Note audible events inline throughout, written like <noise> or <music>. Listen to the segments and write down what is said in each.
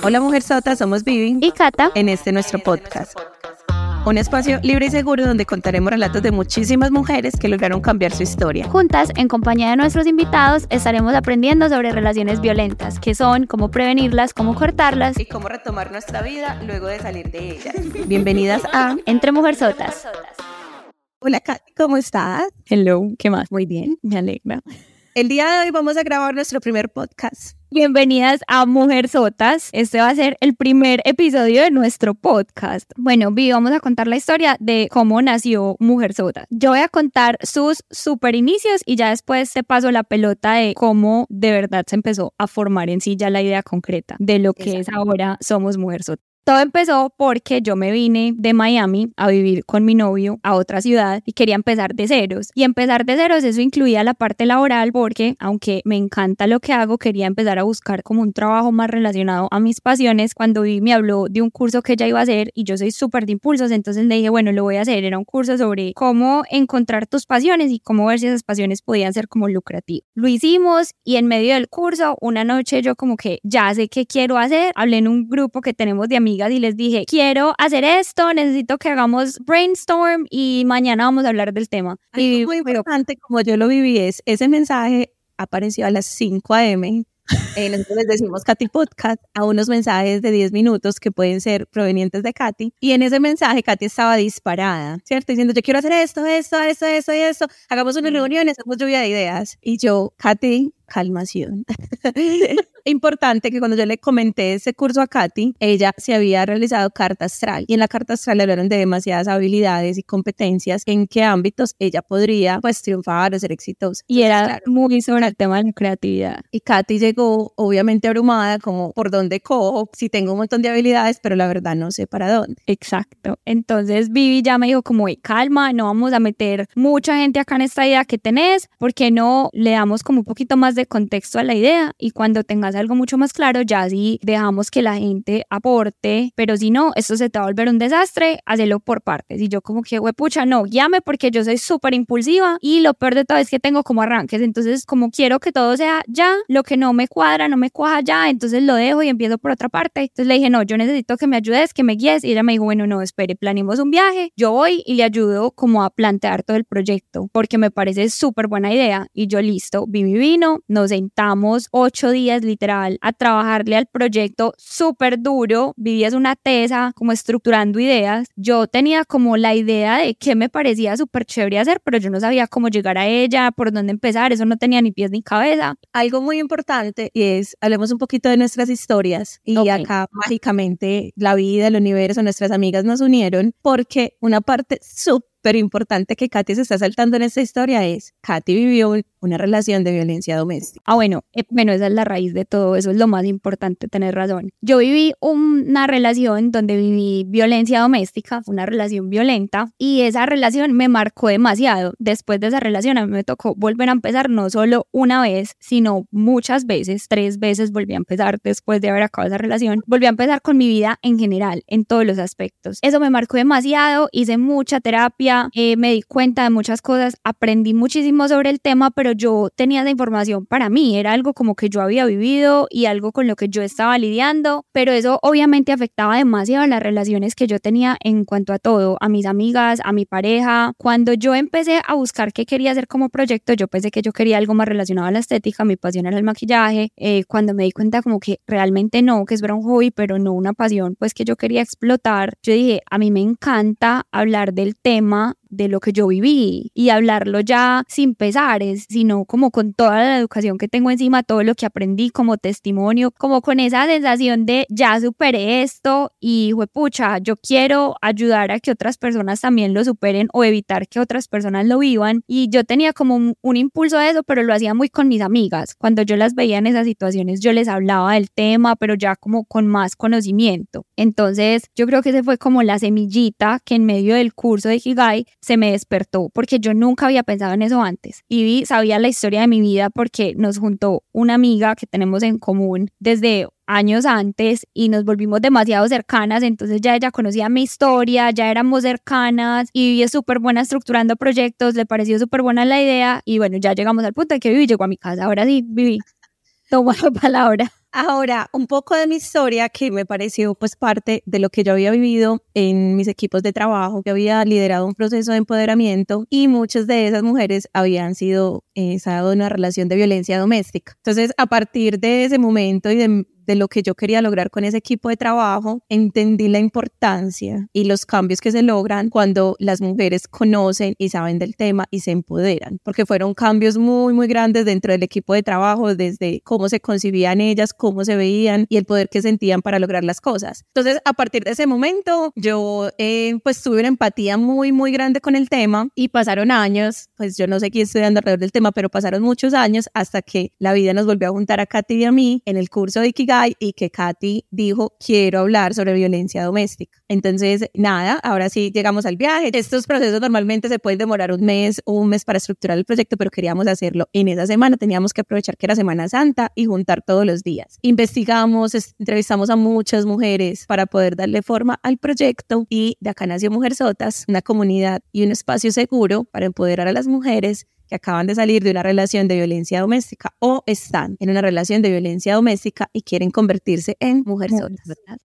Hola Mujer Sota, somos Vivi y Cata en este nuestro podcast. Un espacio libre y seguro donde contaremos relatos de muchísimas mujeres que lograron cambiar su historia. Juntas, en compañía de nuestros invitados, estaremos aprendiendo sobre relaciones violentas, qué son, cómo prevenirlas, cómo cortarlas y cómo retomar nuestra vida luego de salir de ellas. Bienvenidas a Entre Mujerzotas. Hola Katy, ¿cómo estás? Hello, ¿qué más? Muy bien. Me alegra. El día de hoy vamos a grabar nuestro primer podcast. Bienvenidas a Mujer Sotas. Este va a ser el primer episodio de nuestro podcast. Bueno, Vi, vamos a contar la historia de cómo nació Mujer Sotas. Yo voy a contar sus super inicios y ya después te paso la pelota de cómo de verdad se empezó a formar en sí ya la idea concreta de lo que es ahora Somos Mujer Sotas. Todo empezó porque yo me vine de Miami a vivir con mi novio a otra ciudad y quería empezar de ceros. Y empezar de ceros, eso incluía la parte laboral porque, aunque me encanta lo que hago, quería empezar a buscar como un trabajo más relacionado a mis pasiones. Cuando vi me habló de un curso que ella iba a hacer y yo soy súper de impulsos, entonces le dije, bueno, lo voy a hacer. Era un curso sobre cómo encontrar tus pasiones y cómo ver si esas pasiones podían ser como lucrativas. Lo hicimos y en medio del curso, una noche yo como que ya sé qué quiero hacer. Hablé en un grupo que tenemos de amigos y les dije, quiero hacer esto, necesito que hagamos brainstorm y mañana vamos a hablar del tema. y muy importante, como yo lo viví, es ese mensaje apareció a las 5 a.m. Eh, nosotros les decimos Katy Podcast a unos mensajes de 10 minutos que pueden ser provenientes de Katy. Y en ese mensaje Katy estaba disparada, ¿cierto? Diciendo, yo quiero hacer esto, esto, esto, esto y esto. Hagamos una reunión, hacemos lluvia de ideas. Y yo, Katy, calmación. <laughs> Importante que cuando yo le comenté ese curso a Katy, ella se había realizado carta astral y en la carta astral le hablaron de demasiadas habilidades y competencias en qué ámbitos ella podría pues triunfar o ser exitosa. Y era muy sobre el tema de la creatividad. Y Katy llegó obviamente abrumada como por dónde cojo, si tengo un montón de habilidades, pero la verdad no sé para dónde. Exacto. Entonces Vivi ya me dijo como, calma, no vamos a meter mucha gente acá en esta idea que tenés, porque no le damos como un poquito más de contexto a la idea y cuando tengas algo mucho más claro, ya si dejamos que la gente aporte, pero si no, esto se te va a volver un desastre, hazlo por partes. Y yo como que, pucha, no, llame porque yo soy súper impulsiva y lo peor de todo es que tengo como arranques, entonces como quiero que todo sea ya, lo que no me cuadra, no me cuaja ya, entonces lo dejo y empiezo por otra parte. Entonces le dije, no, yo necesito que me ayudes, que me guíes y ella me dijo, bueno, no, espere, planeemos un viaje, yo voy y le ayudo como a plantear todo el proyecto porque me parece súper buena idea y yo listo, vi mi vino, nos sentamos ocho días literal a trabajarle al proyecto súper duro, vivías una tesa como estructurando ideas. Yo tenía como la idea de qué me parecía súper chévere hacer, pero yo no sabía cómo llegar a ella, por dónde empezar, eso no tenía ni pies ni cabeza. Algo muy importante y es, hablemos un poquito de nuestras historias y acá mágicamente la vida, el universo, nuestras amigas nos unieron porque una parte súper pero importante que Katy se está saltando en esta historia es, Katy vivió una relación de violencia doméstica. Ah, bueno, eh, bueno, esa es la raíz de todo, eso es lo más importante, tener razón. Yo viví una relación donde viví violencia doméstica, una relación violenta, y esa relación me marcó demasiado. Después de esa relación a mí me tocó volver a empezar no solo una vez, sino muchas veces, tres veces volví a empezar después de haber acabado esa relación, volví a empezar con mi vida en general, en todos los aspectos. Eso me marcó demasiado, hice mucha terapia, eh, me di cuenta de muchas cosas, aprendí muchísimo sobre el tema, pero yo tenía esa información para mí, era algo como que yo había vivido y algo con lo que yo estaba lidiando, pero eso obviamente afectaba demasiado las relaciones que yo tenía en cuanto a todo, a mis amigas, a mi pareja. Cuando yo empecé a buscar qué quería hacer como proyecto, yo pensé que yo quería algo más relacionado a la estética, mi pasión era el maquillaje, eh, cuando me di cuenta como que realmente no, que es un hobby, pero no una pasión, pues que yo quería explotar, yo dije, a mí me encanta hablar del tema de lo que yo viví y hablarlo ya sin pesares, sino como con toda la educación que tengo encima, todo lo que aprendí como testimonio, como con esa sensación de ya superé esto y pucha, yo quiero ayudar a que otras personas también lo superen o evitar que otras personas lo vivan. Y yo tenía como un, impulso a eso, pero lo hacía muy con mis amigas. Cuando yo las veía en esas situaciones, yo les hablaba del tema, pero ya como con más conocimiento. Entonces, yo creo que ese fue como la semillita que en medio del curso de Higai se me despertó porque yo nunca había pensado en eso antes. Y sabía la historia de mi vida porque nos juntó una amiga que tenemos en común desde años antes y nos volvimos demasiado cercanas, entonces ya ella conocía mi historia, ya éramos cercanas y Vivi es súper buena estructurando proyectos, le pareció súper buena la idea y bueno, ya llegamos al punto de que Vivi llegó a mi casa, ahora sí, Vivi, toma <laughs> la palabra. Ahora, un poco de mi historia que me pareció pues parte de lo que yo había vivido en mis equipos de trabajo, que había liderado un proceso de empoderamiento y muchas de esas mujeres habían sido eh, en una relación de violencia doméstica. Entonces, a partir de ese momento y de de lo que yo quería lograr con ese equipo de trabajo, entendí la importancia y los cambios que se logran cuando las mujeres conocen y saben del tema y se empoderan, porque fueron cambios muy, muy grandes dentro del equipo de trabajo, desde cómo se concibían ellas, cómo se veían y el poder que sentían para lograr las cosas. Entonces, a partir de ese momento, yo eh, pues tuve una empatía muy, muy grande con el tema y pasaron años, pues yo no sé quién estudiando alrededor del tema, pero pasaron muchos años hasta que la vida nos volvió a juntar a Katy y a mí en el curso de Ikigai y que Katy dijo, quiero hablar sobre violencia doméstica. Entonces, nada, ahora sí llegamos al viaje. Estos procesos normalmente se pueden demorar un mes o un mes para estructurar el proyecto, pero queríamos hacerlo en esa semana. Teníamos que aprovechar que era Semana Santa y juntar todos los días. Investigamos, entrevistamos a muchas mujeres para poder darle forma al proyecto y de acá nació Mujer Sotas, una comunidad y un espacio seguro para empoderar a las mujeres que acaban de salir de una relación de violencia doméstica o están en una relación de violencia doméstica y quieren convertirse en mujeres solas.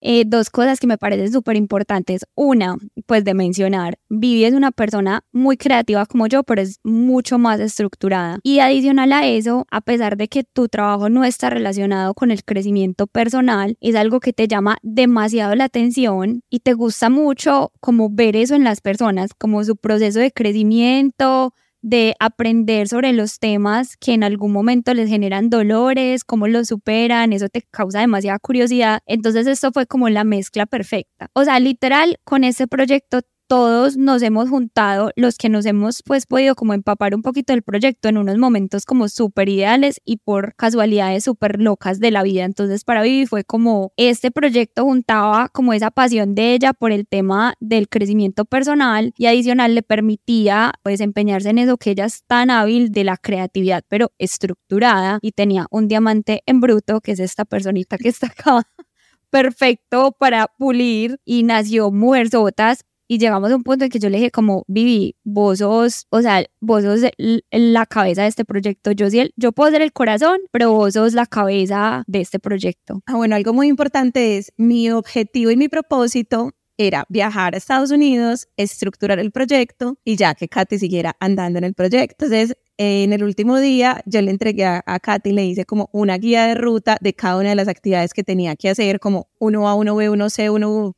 Eh, dos cosas que me parecen súper importantes. Una, pues de mencionar, Vivi es una persona muy creativa como yo, pero es mucho más estructurada. Y adicional a eso, a pesar de que tu trabajo no está relacionado con el crecimiento personal, es algo que te llama demasiado la atención y te gusta mucho como ver eso en las personas, como su proceso de crecimiento, de aprender sobre los temas que en algún momento les generan dolores, cómo los superan, eso te causa demasiada curiosidad. Entonces esto fue como la mezcla perfecta. O sea, literal, con ese proyecto todos nos hemos juntado, los que nos hemos pues podido como empapar un poquito del proyecto en unos momentos como súper ideales y por casualidades súper locas de la vida. Entonces para Vivi fue como este proyecto juntaba como esa pasión de ella por el tema del crecimiento personal y adicional le permitía desempeñarse en eso que ella es tan hábil de la creatividad pero estructurada y tenía un diamante en bruto que es esta personita que está acá <laughs> perfecto para pulir y nació Mujer Sotas y llegamos a un punto en que yo le dije como, Vivi, vos sos, o sea, vos sos la cabeza de este proyecto. Yo, yo puedo ser el corazón, pero vos sos la cabeza de este proyecto. Ah, bueno, algo muy importante es mi objetivo y mi propósito era viajar a Estados Unidos, estructurar el proyecto y ya que Katy siguiera andando en el proyecto. Entonces, en el último día yo le entregué a, a Katy, le hice como una guía de ruta de cada una de las actividades que tenía que hacer, como uno A, uno B, uno C, uno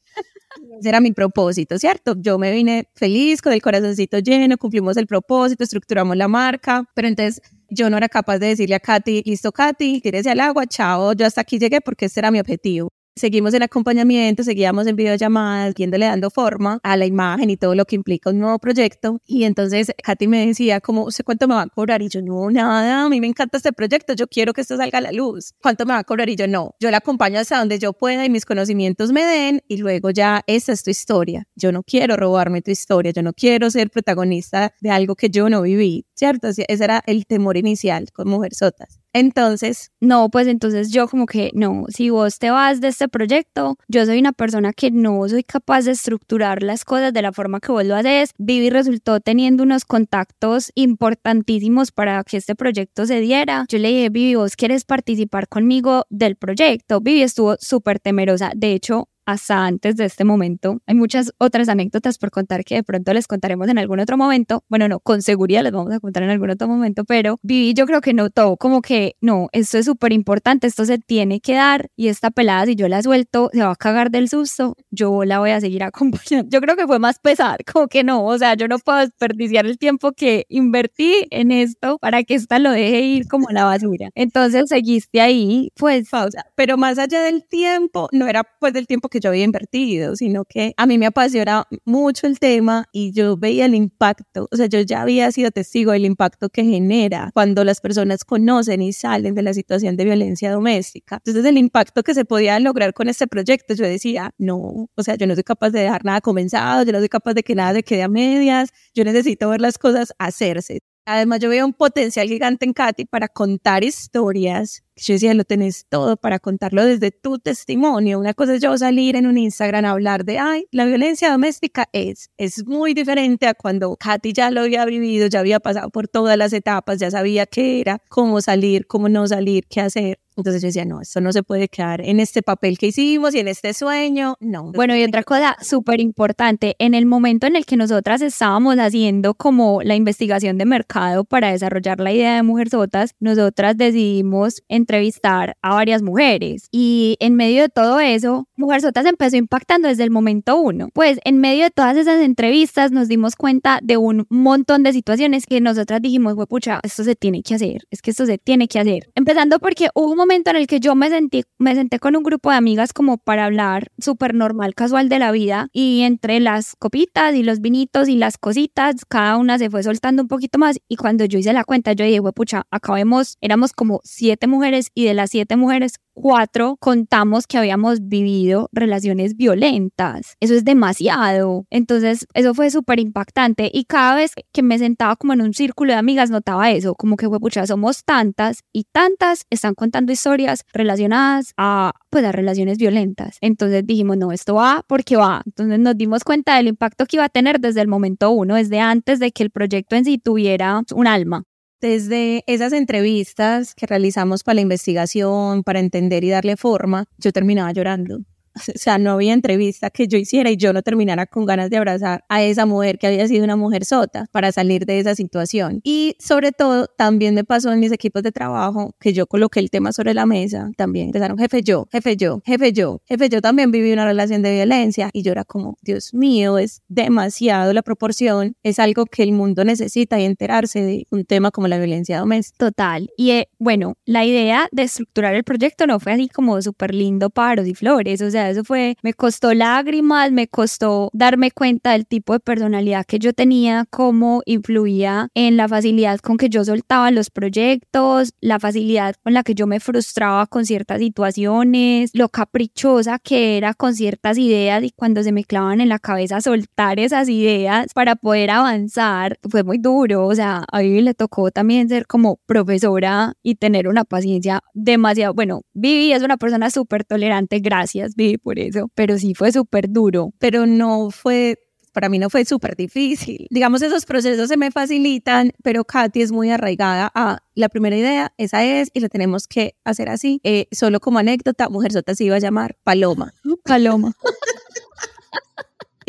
ese era mi propósito, ¿cierto? Yo me vine feliz, con el corazoncito lleno, cumplimos el propósito, estructuramos la marca, pero entonces yo no era capaz de decirle a Katy, listo Katy, tírese al agua, chao, yo hasta aquí llegué porque ese era mi objetivo seguimos el acompañamiento, seguíamos en videollamadas, viéndole dando forma a la imagen y todo lo que implica un nuevo proyecto. Y entonces Katy me decía, como, ¿sé cuánto me va a cobrar? Y yo, no, nada, a mí me encanta este proyecto, yo quiero que esto salga a la luz. ¿Cuánto me va a cobrar? Y yo, no, yo la acompaño hasta donde yo pueda y mis conocimientos me den y luego ya esa es tu historia. Yo no quiero robarme tu historia, yo no quiero ser protagonista de algo que yo no viví, ¿cierto? Ese era el temor inicial con Mujer Sotas. Entonces, no, pues entonces yo como que no, si vos te vas de este proyecto, yo soy una persona que no soy capaz de estructurar las cosas de la forma que vos lo haces. Vivi resultó teniendo unos contactos importantísimos para que este proyecto se diera. Yo le dije, Vivi, vos quieres participar conmigo del proyecto. Vivi estuvo súper temerosa. De hecho, hasta antes de este momento. Hay muchas otras anécdotas por contar que de pronto les contaremos en algún otro momento. Bueno, no, con seguridad les vamos a contar en algún otro momento, pero Vivi yo creo que notó como que no, esto es súper importante, esto se tiene que dar y esta pelada si yo la suelto se va a cagar del susto, yo la voy a seguir <laughs> acompañando. Yo creo que fue más pesar, como que no, o sea, yo no puedo desperdiciar el tiempo que invertí en esto para que esta lo deje ir como la basura. Entonces seguiste ahí, pues pausa, pero más allá del tiempo, no era pues del tiempo que yo había invertido, sino que a mí me apasiona mucho el tema y yo veía el impacto, o sea, yo ya había sido testigo del impacto que genera cuando las personas conocen y salen de la situación de violencia doméstica. Entonces, el impacto que se podía lograr con este proyecto, yo decía, no, o sea, yo no soy capaz de dejar nada comenzado, yo no soy capaz de que nada se quede a medias, yo necesito ver las cosas hacerse. Además, yo veo un potencial gigante en Katy para contar historias yo decía, lo tenés todo para contarlo desde tu testimonio. Una cosa es yo salir en un Instagram a hablar de, ay, la violencia doméstica es, es muy diferente a cuando Katy ya lo había vivido, ya había pasado por todas las etapas, ya sabía qué era, cómo salir, cómo no salir, qué hacer. Entonces yo decía, no, esto no se puede quedar en este papel que hicimos y en este sueño, no. Bueno, y otra cosa súper importante, en el momento en el que nosotras estábamos haciendo como la investigación de mercado para desarrollar la idea de Mujer Sotas, nosotras decidimos entrevistar a varias mujeres y en medio de todo eso, Mujer Sotas empezó impactando desde el momento uno. Pues en medio de todas esas entrevistas nos dimos cuenta de un montón de situaciones que nosotras dijimos, pucha, esto se tiene que hacer, es que esto se tiene que hacer. Empezando porque hubo un momento en el que yo me sentí, me senté con un grupo de amigas como para hablar súper normal, casual de la vida y entre las copitas y los vinitos y las cositas, cada una se fue soltando un poquito más y cuando yo hice la cuenta yo dije, pucha, acabemos, éramos como siete mujeres y de las siete mujeres cuatro contamos que habíamos vivido relaciones violentas. Eso es demasiado. Entonces, eso fue súper impactante. Y cada vez que me sentaba como en un círculo de amigas, notaba eso, como que, pucha, somos tantas y tantas están contando historias relacionadas a, pues, a relaciones violentas. Entonces dijimos, no, esto va porque va. Entonces nos dimos cuenta del impacto que iba a tener desde el momento uno, desde antes de que el proyecto en sí tuviera un alma. Desde esas entrevistas que realizamos para la investigación, para entender y darle forma, yo terminaba llorando. <laughs> O sea, no había entrevista que yo hiciera y yo no terminara con ganas de abrazar a esa mujer que había sido una mujer sota para salir de esa situación. Y sobre todo, también me pasó en mis equipos de trabajo que yo coloqué el tema sobre la mesa. También empezaron, jefe yo, jefe yo, jefe yo, jefe yo también viví una relación de violencia. Y yo era como, Dios mío, es demasiado la proporción. Es algo que el mundo necesita y enterarse de un tema como la violencia doméstica. Total. Y eh, bueno, la idea de estructurar el proyecto no fue así como súper lindo, paros y flores. O sea, eso fue, me costó lágrimas, me costó darme cuenta del tipo de personalidad que yo tenía, cómo influía en la facilidad con que yo soltaba los proyectos, la facilidad con la que yo me frustraba con ciertas situaciones, lo caprichosa que era con ciertas ideas y cuando se me clavan en la cabeza soltar esas ideas para poder avanzar, fue muy duro, o sea, a Vivi le tocó también ser como profesora y tener una paciencia demasiado, bueno, Vivi es una persona súper tolerante, gracias Vivi por eso, pero sí fue súper duro, pero no fue para mí no fue súper difícil. Digamos, esos procesos se me facilitan, pero Katy es muy arraigada a la primera idea, esa es, y la tenemos que hacer así. Eh, solo como anécdota, Mujer Sota se iba a llamar Paloma. <gasps> Paloma.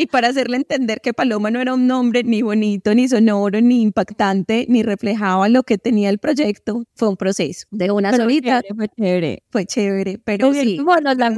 Y para hacerle entender que Paloma no era un nombre ni bonito, ni sonoro, ni impactante, ni reflejaba lo que tenía el proyecto, fue un proceso de una solita. Fue chévere. Fue chévere, pero sí. Bueno, la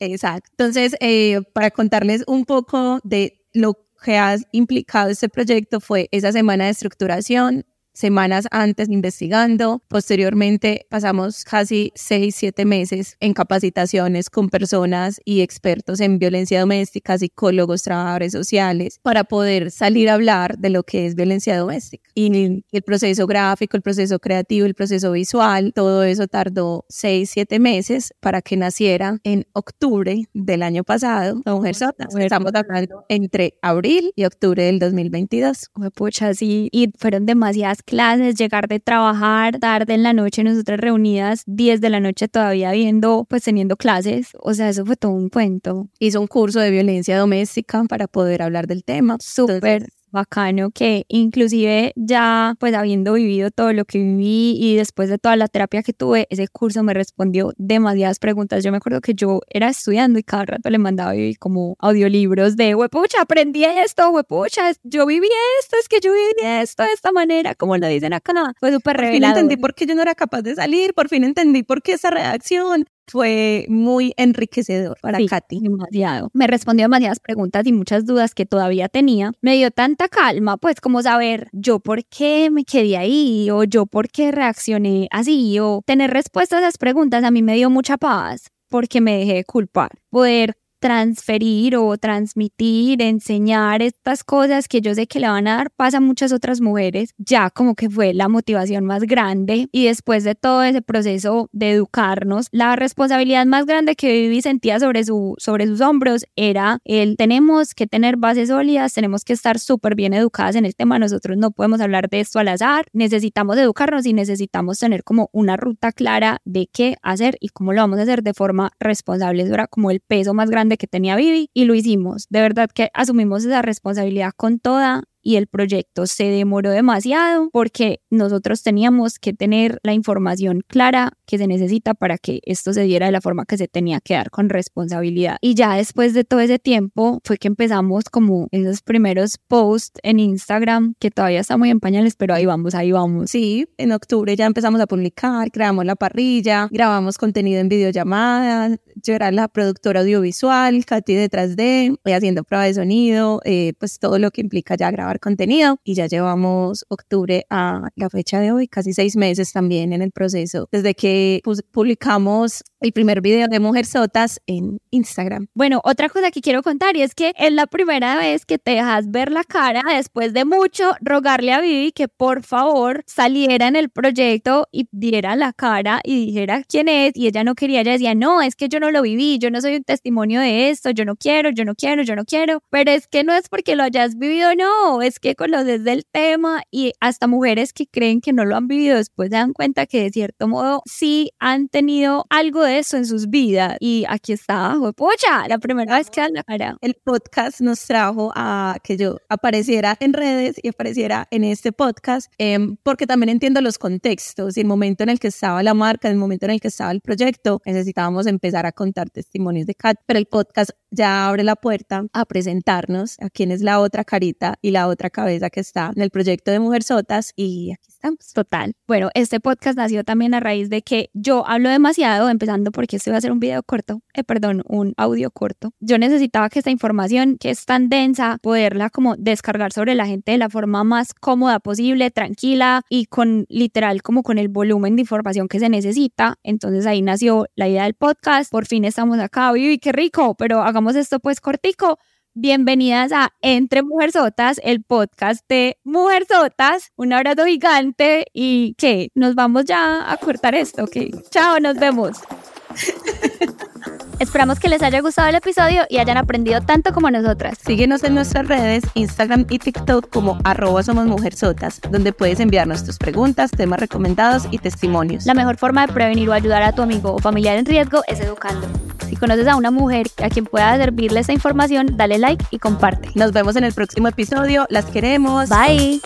Exacto. Entonces, eh, para contarles un poco de lo que ha implicado este proyecto fue esa semana de estructuración, semanas antes investigando. Posteriormente pasamos casi seis, siete meses en capacitaciones con personas y expertos en violencia doméstica, psicólogos, trabajadores sociales, para poder salir a hablar de lo que es violencia doméstica. Y el proceso gráfico, el proceso creativo, el proceso visual, todo eso tardó seis, siete meses para que naciera en octubre del año pasado la Mujer Sota. Estamos hablando entre abril y octubre del 2022. Pucha, sí, y fueron demasiadas clases, llegar de trabajar tarde en la noche, nosotras reunidas 10 de la noche todavía viendo, pues teniendo clases. O sea, eso fue todo un cuento. Hizo un curso de violencia doméstica para poder hablar del tema. Súper bacano que inclusive ya pues habiendo vivido todo lo que viví y después de toda la terapia que tuve, ese curso me respondió demasiadas preguntas. Yo me acuerdo que yo era estudiando y cada rato le mandaba como audiolibros de, huepucha, aprendí esto, huepucha, yo viví esto, es que yo viví esto de esta manera, como lo dicen acá. Fue súper revelador. Por fin entendí por qué yo no era capaz de salir, por fin entendí por qué esa redacción, fue muy enriquecedor para Katy. Demasiado. Me respondió demasiadas preguntas y muchas dudas que todavía tenía. Me dio tanta calma, pues como saber yo por qué me quedé ahí o yo por qué reaccioné así o tener respuestas a esas preguntas a mí me dio mucha paz porque me dejé de culpar. Poder transferir o transmitir, enseñar estas cosas que yo sé que le van a dar paz a muchas otras mujeres, ya como que fue la motivación más grande y después de todo ese proceso de educarnos, la responsabilidad más grande que Vivi sentía sobre, su, sobre sus hombros era el tenemos que tener bases sólidas, tenemos que estar súper bien educadas en el tema, nosotros no podemos hablar de esto al azar, necesitamos educarnos y necesitamos tener como una ruta clara de qué hacer y cómo lo vamos a hacer de forma responsable. Eso era como el peso más grande que tenía Vivi y lo hicimos. De verdad que asumimos esa responsabilidad con toda y el proyecto se demoró demasiado porque nosotros teníamos que tener la información clara que se necesita para que esto se diera de la forma que se tenía que dar con responsabilidad. Y ya después de todo ese tiempo fue que empezamos como esos primeros posts en Instagram que todavía está muy en pañales, pero ahí vamos, ahí vamos. Sí, en octubre ya empezamos a publicar, creamos la parrilla, grabamos contenido en videollamadas, yo era la productora audiovisual, Katy detrás de, haciendo prueba de sonido, eh, pues todo lo que implica ya grabar contenido y ya llevamos octubre a la fecha de hoy, casi seis meses también en el proceso, desde que publicamos el primer video de Mujer Sotas en Instagram. Bueno, otra cosa que quiero contar y es que es la primera vez que te dejas ver la cara después de mucho rogarle a Vivi que por favor saliera en el proyecto y diera la cara y dijera quién es y ella no quería, ella decía, no, es que yo no lo viví, yo no soy un testimonio de esto, yo no quiero, yo no quiero, yo no quiero, pero es que no es porque lo hayas vivido, no, es que conoces del tema y hasta mujeres que creen que no lo han vivido después se dan cuenta que de cierto modo sí han tenido algo de eso en sus vidas. Y aquí está, pocha, la primera vez que la cara. El podcast nos trajo a que yo apareciera en redes y apareciera en este podcast, em, porque también entiendo los contextos y el momento en el que estaba la marca, el momento en el que estaba el proyecto, necesitábamos empezar a contar testimonios de Kat, pero el podcast ya abre la puerta a presentarnos a quién es la otra carita y la otra cabeza que está en el proyecto de Mujer Sotas y aquí estamos. Total. Bueno, este podcast nació también a raíz de que yo hablo demasiado, empezando porque este va a ser un video corto, eh, perdón, un audio corto. Yo necesitaba que esta información, que es tan densa, poderla como descargar sobre la gente de la forma más cómoda posible, tranquila y con literal como con el volumen de información que se necesita. Entonces ahí nació la idea del podcast. Por fin estamos acá, Vivi, qué rico, pero hagamos esto pues cortico. Bienvenidas a Entre Mujerzotas, el podcast de Mujerzotas. Un abrazo gigante y que nos vamos ya a cortar esto. que Chao, nos vemos. <laughs> Esperamos que les haya gustado el episodio y hayan aprendido tanto como nosotras. Síguenos en nuestras redes, Instagram y TikTok como arroba somos donde puedes enviarnos tus preguntas, temas recomendados y testimonios. La mejor forma de prevenir o ayudar a tu amigo o familiar en riesgo es educando. Si conoces a una mujer a quien pueda servirle esta información, dale like y comparte. Nos vemos en el próximo episodio. Las queremos. Bye.